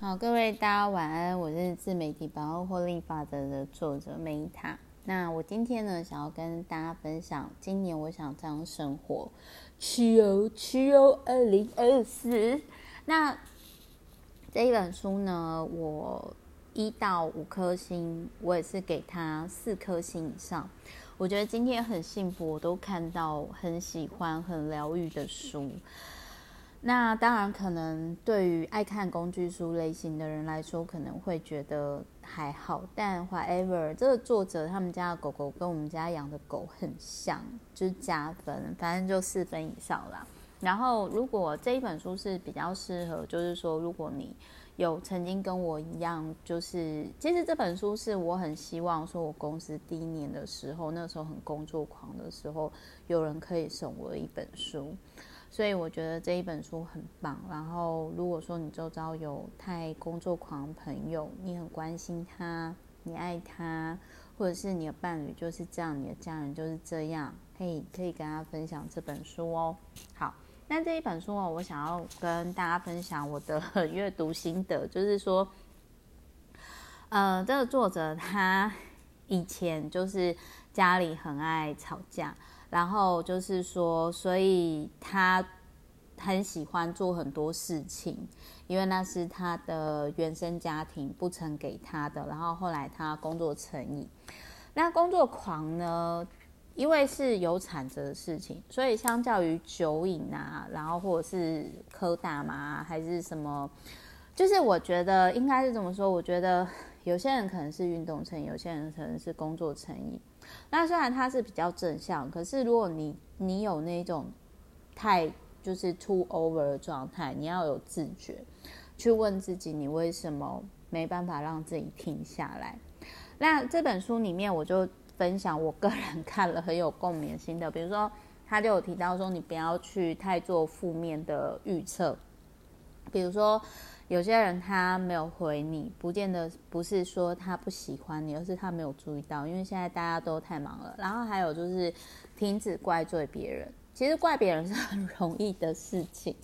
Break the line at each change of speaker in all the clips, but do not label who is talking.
好，各位大家晚安，我是自媒体百万获利法则的作者梅塔。那我今天呢，想要跟大家分享，今年我想这样生活，去哦去哦，二零二四。那这一本书呢，我一到五颗星，我也是给他四颗星以上。我觉得今天很幸福，我都看到很喜欢、很疗愈的书。那当然，可能对于爱看工具书类型的人来说，可能会觉得还好。但 whatever，这个作者他们家的狗狗跟我们家养的狗很像，就是加分，反正就四分以上啦。然后，如果这一本书是比较适合，就是说，如果你有曾经跟我一样，就是其实这本书是我很希望说，我公司第一年的时候，那时候很工作狂的时候，有人可以送我一本书。所以我觉得这一本书很棒。然后，如果说你周遭有太工作狂朋友，你很关心他，你爱他，或者是你的伴侣就是这样，你的家人就是这样，可以可以跟他分享这本书哦。好，那这一本书哦，我想要跟大家分享我的 阅读心得，就是说，呃，这个作者他以前就是家里很爱吵架。然后就是说，所以他很喜欢做很多事情，因为那是他的原生家庭不曾给他的。然后后来他工作成瘾，那工作狂呢，因为是有产值的事情，所以相较于酒瘾啊，然后或者是嗑大麻还是什么，就是我觉得应该是怎么说。我觉得有些人可能是运动成瘾，有些人可能是工作成瘾。那虽然它是比较正向，可是如果你你有那种太就是 too over 的状态，你要有自觉，去问自己你为什么没办法让自己停下来。那这本书里面我就分享我个人 看了很有共鸣心得，比如说他就有提到说，你不要去太做负面的预测，比如说。有些人他没有回你，不见得不是说他不喜欢你，而是他没有注意到。因为现在大家都太忙了。然后还有就是停止怪罪别人，其实怪别人是很容易的事情，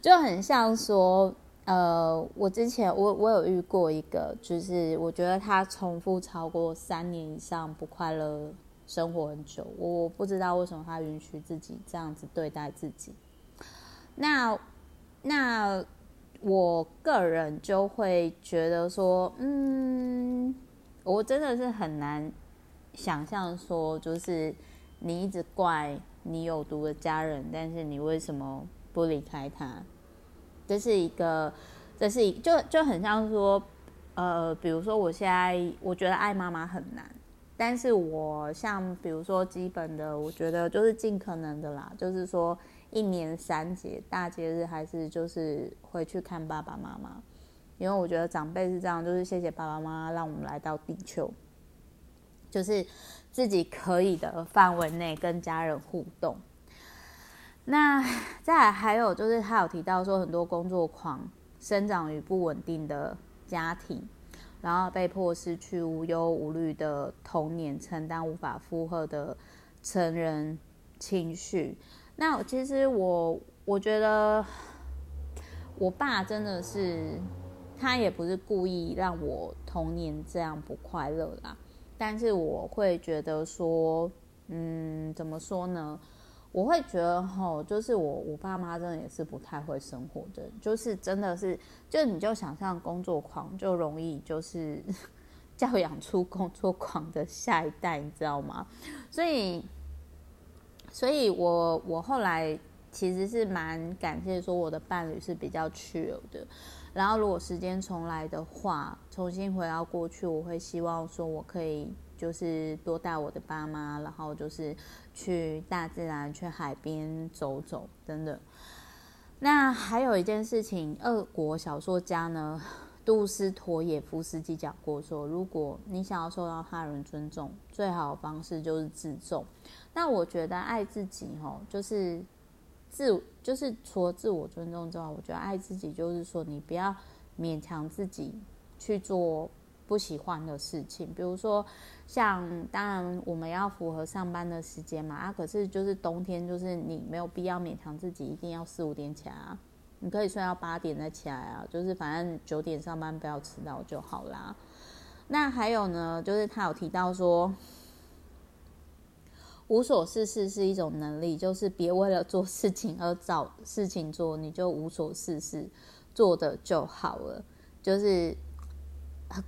就很像说，呃，我之前我我有遇过一个，就是我觉得他重复超过三年以上不快乐生活很久，我不知道为什么他允许自己这样子对待自己。那那。我个人就会觉得说，嗯，我真的是很难想象说，就是你一直怪你有毒的家人，但是你为什么不离开他？这是一个，这是一就就很像说，呃，比如说我现在我觉得爱妈妈很难，但是我像比如说基本的，我觉得就是尽可能的啦，就是说。一年三节大节日，还是就是回去看爸爸妈妈，因为我觉得长辈是这样，就是谢谢爸爸妈妈让我们来到地球，就是自己可以的范围内跟家人互动。那再还有就是他有提到说，很多工作狂生长于不稳定的家庭，然后被迫失去无忧无虑的童年，承担无法负荷的成人情绪。那其实我我觉得，我爸真的是，他也不是故意让我童年这样不快乐啦。但是我会觉得说，嗯，怎么说呢？我会觉得吼，就是我我爸妈真的也是不太会生活的，就是真的是，就你就想象工作狂就容易就是 教养出工作狂的下一代，你知道吗？所以。所以我，我后来其实是蛮感谢说我的伴侣是比较自由的。然后，如果时间重来的话，重新回到过去，我会希望说我可以就是多带我的爸妈，然后就是去大自然、去海边走走，真的。那还有一件事情，俄国小说家呢，杜斯妥也夫斯基讲过说，如果你想要受到他人尊重，最好的方式就是自重。那我觉得爱自己吼，就是自就是除了自我尊重之外，我觉得爱自己就是说，你不要勉强自己去做不喜欢的事情。比如说，像当然我们要符合上班的时间嘛，啊，可是就是冬天，就是你没有必要勉强自己一定要四五点起来啊，你可以睡到八点再起来啊，就是反正九点上班不要迟到就好啦。那还有呢，就是他有提到说，无所事事是一种能力，就是别为了做事情而找事情做，你就无所事事做的就好了。就是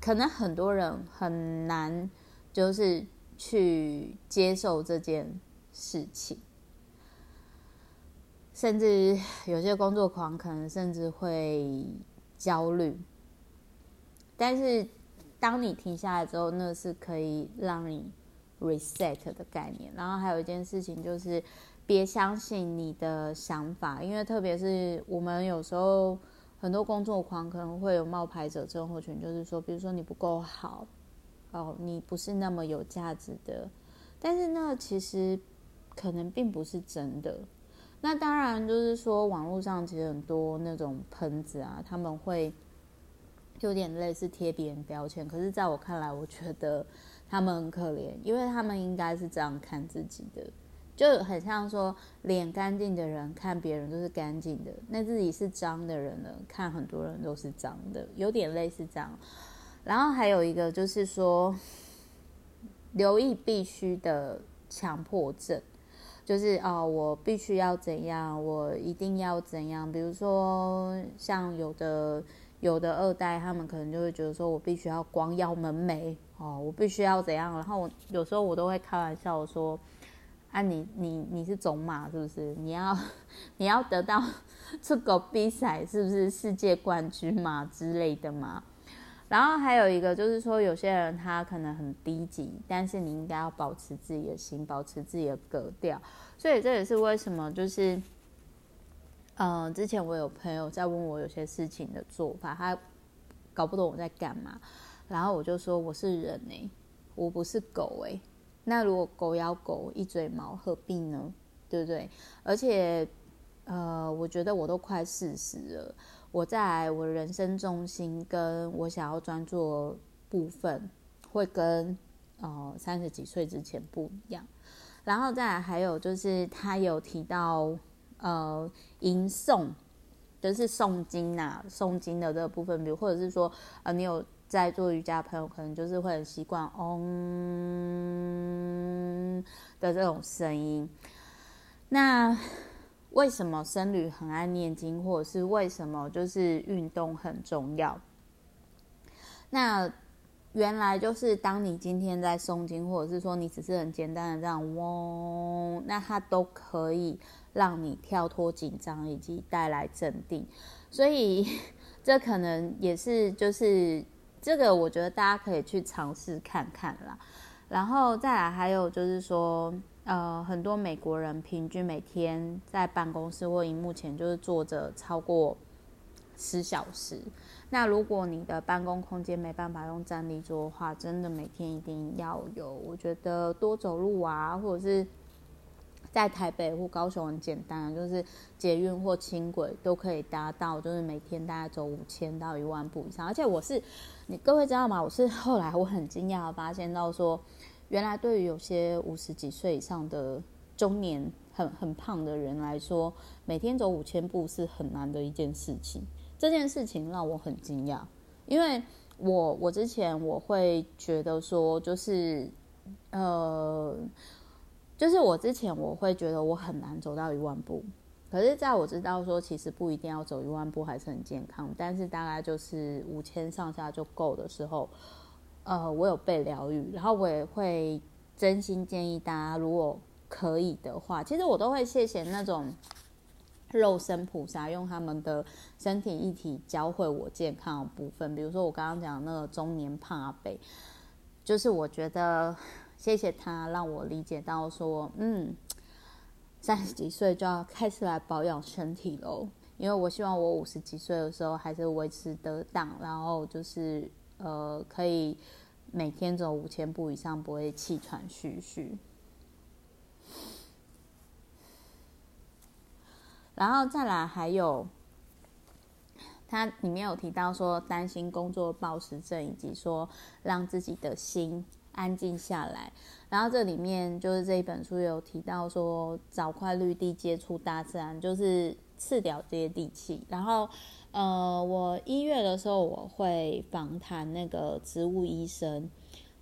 可能很多人很难，就是去接受这件事情。甚至有些工作狂可能甚至会焦虑，但是当你停下来之后，那是可以让你 reset 的概念。然后还有一件事情就是，别相信你的想法，因为特别是我们有时候很多工作狂可能会有冒牌者症候群，就是说，比如说你不够好，哦，你不是那么有价值的，但是那其实可能并不是真的。那当然，就是说，网络上其实很多那种喷子啊，他们会有点类似贴别人标签。可是，在我看来，我觉得他们很可怜，因为他们应该是这样看自己的，就很像说，脸干净的人看别人都是干净的，那自己是脏的人呢，看很多人都是脏的，有点类似这样。然后还有一个就是说，留意必须的强迫症。就是哦，我必须要怎样，我一定要怎样。比如说，像有的有的二代，他们可能就会觉得说，我必须要光耀门楣哦，我必须要怎样。然后我有时候我都会开玩笑说，啊你，你你你是种马是不是？你要 你要得到 这个比赛是不是世界冠军嘛之类的嘛？然后还有一个就是说，有些人他可能很低级，但是你应该要保持自己的心，保持自己的格调。所以这也是为什么，就是，嗯、之前我有朋友在问我有些事情的做法，他搞不懂我在干嘛，然后我就说我是人哎、我不是狗哎、那如果狗咬狗一嘴毛，何必呢？对不对？而且，呃，我觉得我都快四十了。我在我人生重心跟我想要专注部分，会跟呃三十几岁之前不一样。然后再来还有就是他有提到呃吟诵，就是诵经呐，诵经的这个部分，比如或者是说呃你有在做瑜伽的朋友，可能就是会很习惯嗡的这种声音。那为什么僧侣很爱念经，或者是为什么就是运动很重要？那原来就是当你今天在诵经，或者是说你只是很简单的这样嗡，那它都可以让你跳脱紧张以及带来镇定。所以 这可能也是就是这个，我觉得大家可以去尝试看看啦。然后再来还有就是说。呃，很多美国人平均每天在办公室或荧幕前就是坐着超过十小时。那如果你的办公空间没办法用站立桌的话，真的每天一定要有。我觉得多走路啊，或者是在台北或高雄很简单，就是捷运或轻轨都可以达到，就是每天大概走五千到一万步以上。而且我是，你各位知道吗？我是后来我很惊讶的发现到说。原来，对于有些五十几岁以上的中年很很胖的人来说，每天走五千步是很难的一件事情。这件事情让我很惊讶，因为我我之前我会觉得说，就是呃，就是我之前我会觉得我很难走到一万步。可是，在我知道说其实不一定要走一万步还是很健康，但是大概就是五千上下就够的时候。呃，我有被疗愈，然后我也会真心建议大家，如果可以的话，其实我都会谢谢那种肉身菩萨，用他们的身体一体教会我健康的部分。比如说我刚刚讲那个中年胖阿伯，就是我觉得谢谢他让我理解到说，嗯，三十几岁就要开始来保养身体喽，因为我希望我五十几岁的时候还是维持得当，然后就是。呃，可以每天走五千步以上，不会气喘吁吁。然后再来，还有它里面有提到说，担心工作暴食症，以及说让自己的心安静下来。然后这里面就是这一本书有提到说，找块绿地，接触大自然，就是次屌接地气。然后，呃，我一月的时候我会访谈那个植物医生。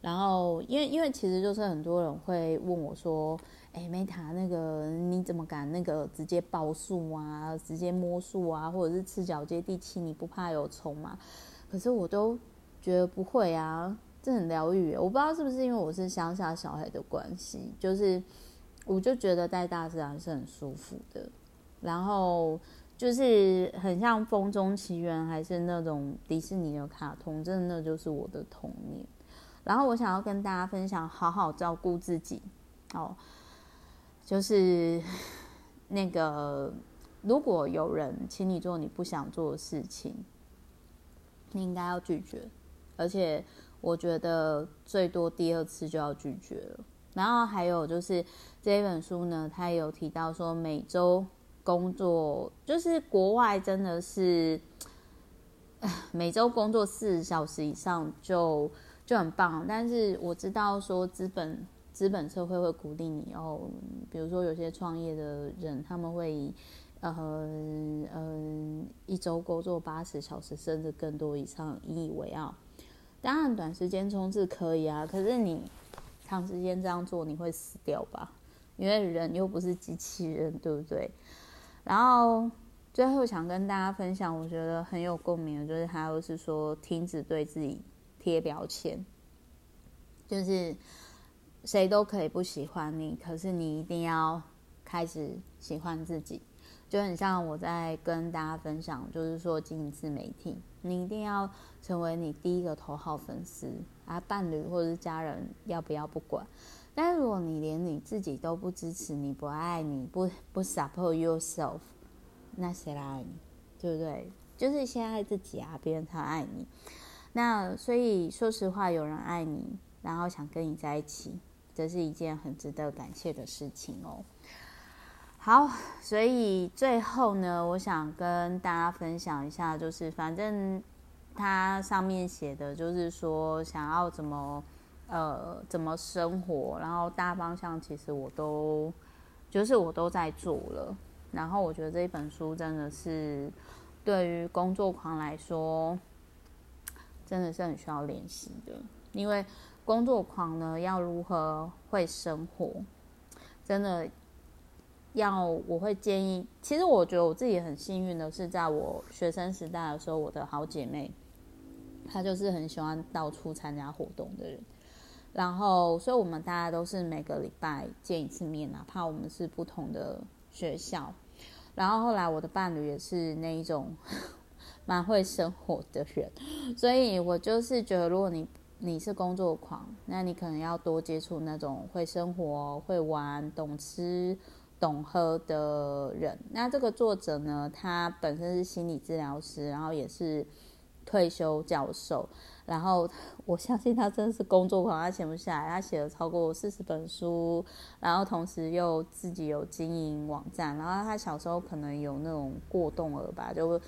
然后，因为因为其实就是很多人会问我说：“哎，Meta，那个你怎么敢那个直接抱树啊，直接摸树啊，或者是赤脚接地气，你不怕有虫吗？”可是我都觉得不会啊，这很疗愈。我不知道是不是因为我是乡下小孩的关系，就是我就觉得在大自然是很舒服的。然后就是很像《风中奇缘》还是那种迪士尼的卡通，真的那就是我的童年。然后我想要跟大家分享，好好照顾自己哦。就是那个，如果有人请你做你不想做的事情，你应该要拒绝。而且我觉得最多第二次就要拒绝了。然后还有就是这本书呢，它也有提到说，每周工作就是国外真的是，每周工作四十小时以上就。就很棒，但是我知道说资本资本社会会鼓励你哦，比如说有些创业的人他们会以呃嗯一周工作八十小时甚至更多以上引以为傲。当然短时间冲刺可以啊，可是你长时间这样做你会死掉吧？因为人又不是机器人，对不对？然后最后想跟大家分享，我觉得很有共鸣的就是他又是说停止对自己。贴标签，就是谁都可以不喜欢你，可是你一定要开始喜欢自己。就很像我在跟大家分享，就是说经营自媒体，你一定要成为你第一个头号粉丝啊，伴侣或者是家人要不要不管。但如果你连你自己都不支持，你不爱你，不不 support yourself，那谁来爱你？对不对？就是先爱自己啊，别人才爱你。那所以说实话，有人爱你，然后想跟你在一起，这是一件很值得感谢的事情哦。好，所以最后呢，我想跟大家分享一下，就是反正它上面写的就是说，想要怎么呃怎么生活，然后大方向其实我都就是我都在做了。然后我觉得这一本书真的是对于工作狂来说。真的是很需要练习的，因为工作狂呢，要如何会生活，真的要我会建议。其实我觉得我自己很幸运的是，在我学生时代的时候，我的好姐妹，她就是很喜欢到处参加活动的人，然后所以我们大家都是每个礼拜见一次面，哪怕我们是不同的学校。然后后来我的伴侣也是那一种。蛮会生活的人，所以我就是觉得，如果你你是工作狂，那你可能要多接触那种会生活、会玩、懂吃、懂喝的人。那这个作者呢，他本身是心理治疗师，然后也是退休教授。然后我相信他真的是工作狂，他闲不下来，他写了超过四十本书，然后同时又自己有经营网站。然后他小时候可能有那种过动儿吧，就。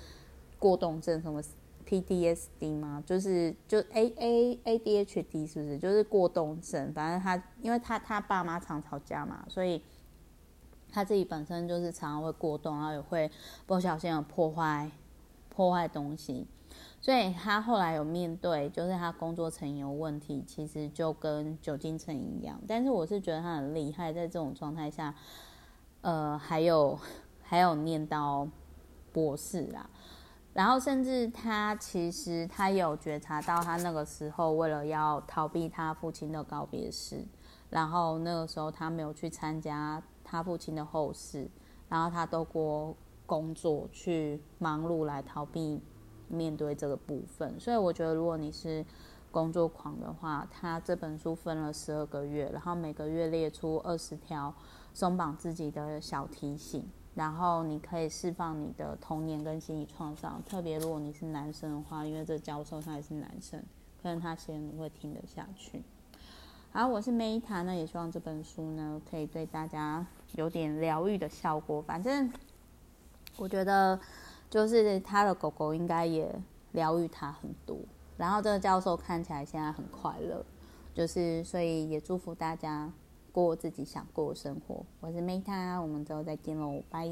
过动症什么 PTSD 吗？就是就 A A A D H D 是不是？就是过动症。反正他因为他他爸妈常吵架嘛，所以他自己本身就是常常会过动，然后也会不小心的破坏破坏东西。所以他后来有面对，就是他工作成瘾有问题，其实就跟酒精成一样。但是我是觉得他很厉害，在这种状态下，呃，还有还有念到博士啦。然后，甚至他其实他有觉察到，他那个时候为了要逃避他父亲的告别式，然后那个时候他没有去参加他父亲的后事，然后他都过工作去忙碌来逃避面对这个部分。所以我觉得，如果你是工作狂的话，他这本书分了十二个月，然后每个月列出二十条松绑自己的小提醒。然后你可以释放你的童年跟心理创伤，特别如果你是男生的话，因为这教授他也是男生，可能他先会听得下去。好，我是 Meta，那也希望这本书呢可以对大家有点疗愈的效果。反正我觉得就是他的狗狗应该也疗愈他很多。然后这个教授看起来现在很快乐，就是所以也祝福大家。过自己想过的生活，我是 Meta，我们之后再见喽，拜。